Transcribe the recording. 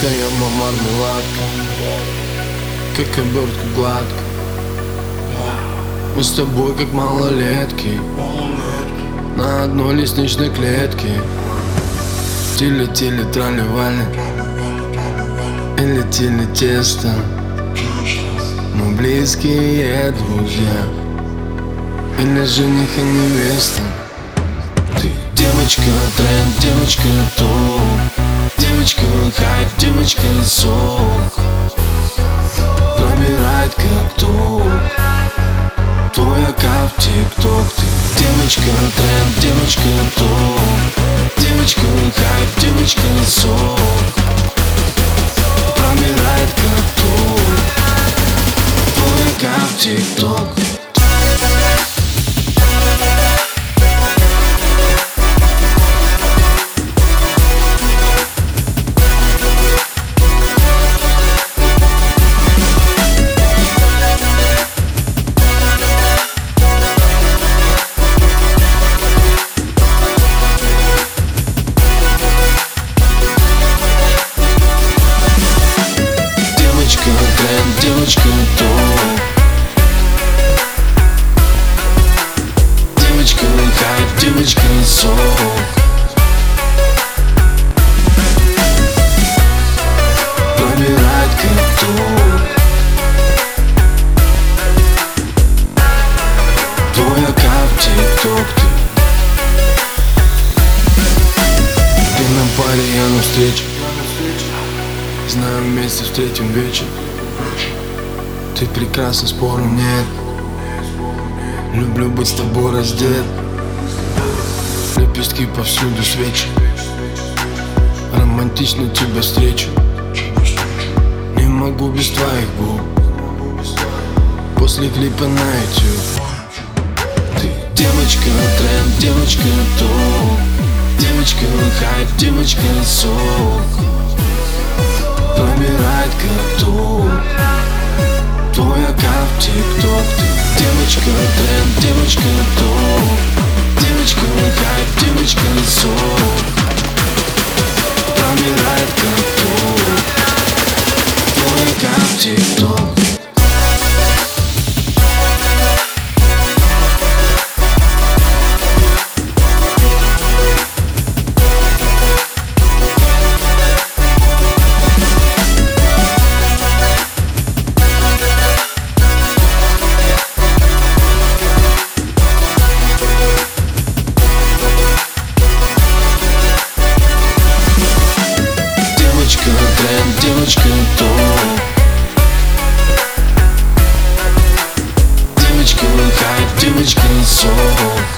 Я мармеладка Как обертка гладко Мы с тобой как малолетки На одной лестничной клетке Тили-тили трали-вали И летели тесто Мы близкие друзья Или жених и невеста Ты девочка тренд, девочка топ Девочка хайп, девочка сок. Пробирает как ток. Твой аккаунт тик-ток Ты девочка тренд, девочка топ. Девочка хайп, девочка сок. Пробирает как ток. Твой аккаунт тик-ток девочка сок. Пробирает Твой аккаунт тик-ток Ты на паре, я на встрече. Знаю, вместе встретим вечер. Ты прекрасна, спору нет. Люблю быть с тобой раздет Лепестки повсюду свечи Романтично тебя встречу Не могу без твоих губ. После клипа на YouTube Ты девочка тренд, девочка топ. Девочка хайп, девочка сок. Пробирает как топ Твой аккаунт тик-ток. Ты девочка тренд, девочка топ хайп, девочка сок Промирает как топ Твой девочка то Девочка хайп, девочка сок